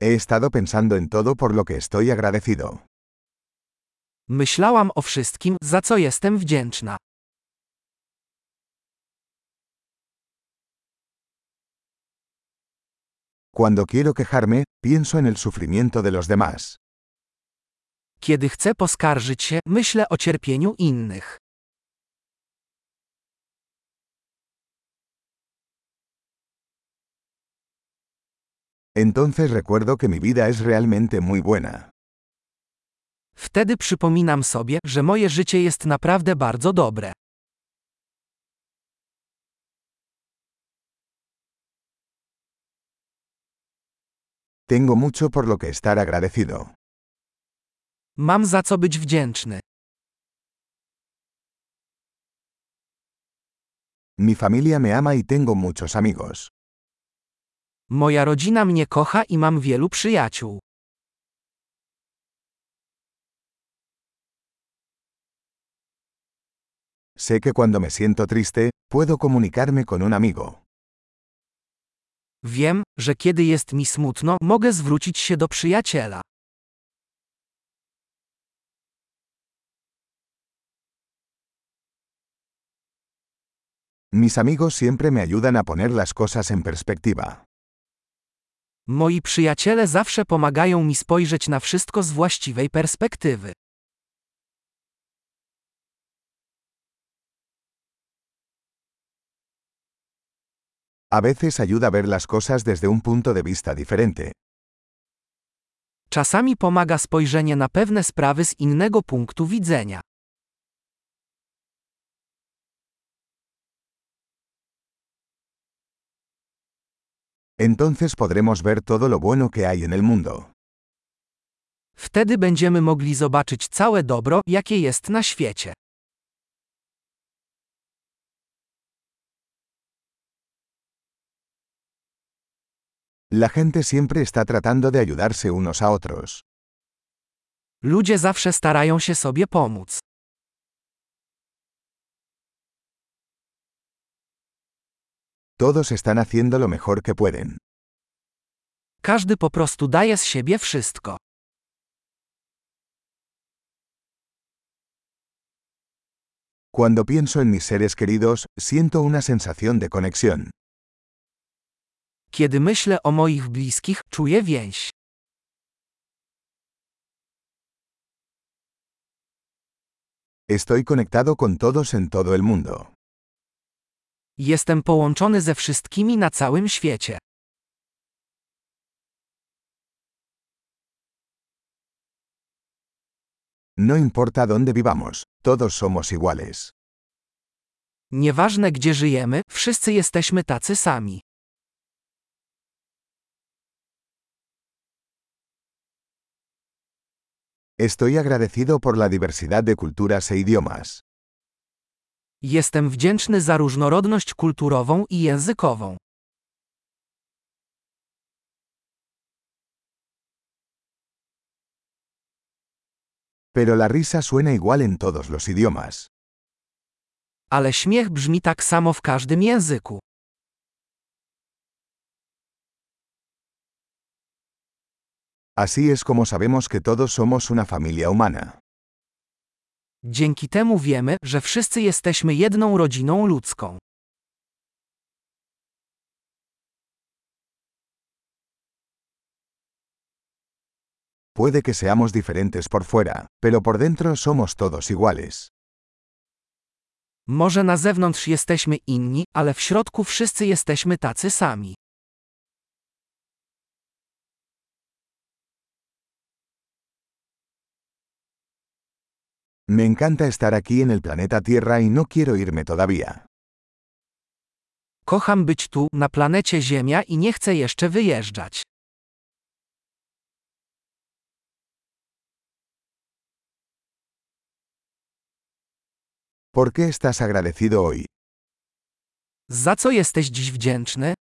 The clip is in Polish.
He estado pensando en todo por lo que estoy agradecido. Myślałam o wszystkim, za co jestem wdzięczna. Cuando quiero quejarme, pienso en el sufrimiento de los demás. Kiedy chcę poskarżyć się, myślę o cierpieniu innych. Entonces recuerdo que mi vida es realmente muy buena. Wtedy przypominam sobie, że moje życie jest naprawdę bardzo dobre. Tengo mucho por lo que estar agradecido. Mam za co być wdzięczny. Mi familia me ama y tengo muchos amigos. Moja rodzina mnie kocha i mam wielu przyjaciół. Sé que cuando me siento triste, puedo comunicarme con un amigo. Wiem, że kiedy jest mi smutno, mogę zwrócić się do przyjaciela. Mis amigos siempre me ayudan a poner las cosas en perspectiva. Moi przyjaciele zawsze pomagają mi spojrzeć na wszystko z właściwej perspektywy. A veces ayuda a ver las cosas desde un punto de vista diferente. Czasami pomaga spojrzenie na pewne sprawy z innego punktu widzenia. Entonces podremos ver todo lo bueno que hay en el mundo. Wtedy będziemy mogli zobaczyć całe dobro, jakie jest na świecie. La gente siempre está tratando de ayudarse unos a otros. Ludzie zawsze starają się sobie pomóc. Todos están haciendo lo mejor que pueden. Każdy po prostu daje z siebie wszystko. Cuando pienso en mis seres queridos, siento una sensación de conexión. Kiedy myślę o moich bliskich, czuję więź. Estoy conectado con todos en todo el mundo. Jestem połączony ze wszystkimi na całym świecie. No importa dónde vivamos, todos somos iguales. Nieważne gdzie żyjemy, wszyscy jesteśmy tacy sami. Estoy agradecido por la diversidad de culturas e idiomas. Jestem wdzięczny za różnorodność kulturową i językową. Pero la risa suena igual en todos los idiomas. Ale śmiech brzmi tak samo w każdym języku. Así es como sabemos que todos somos una familia humana. Dzięki temu wiemy, że wszyscy jesteśmy jedną rodziną ludzką. Puede que seamos diferentes por fuera, pero por dentro somos todos iguales. Może na zewnątrz jesteśmy inni, ale w środku wszyscy jesteśmy tacy sami. Me encanta estar aquí en el planeta Tierra y no quiero irme todavía. Kocham być tu, na planecie Ziemia i nie chcę jeszcze wyjeżdżać. ¿Por qué estás agradecido hoy? Za co jesteś dziś wdzięczny?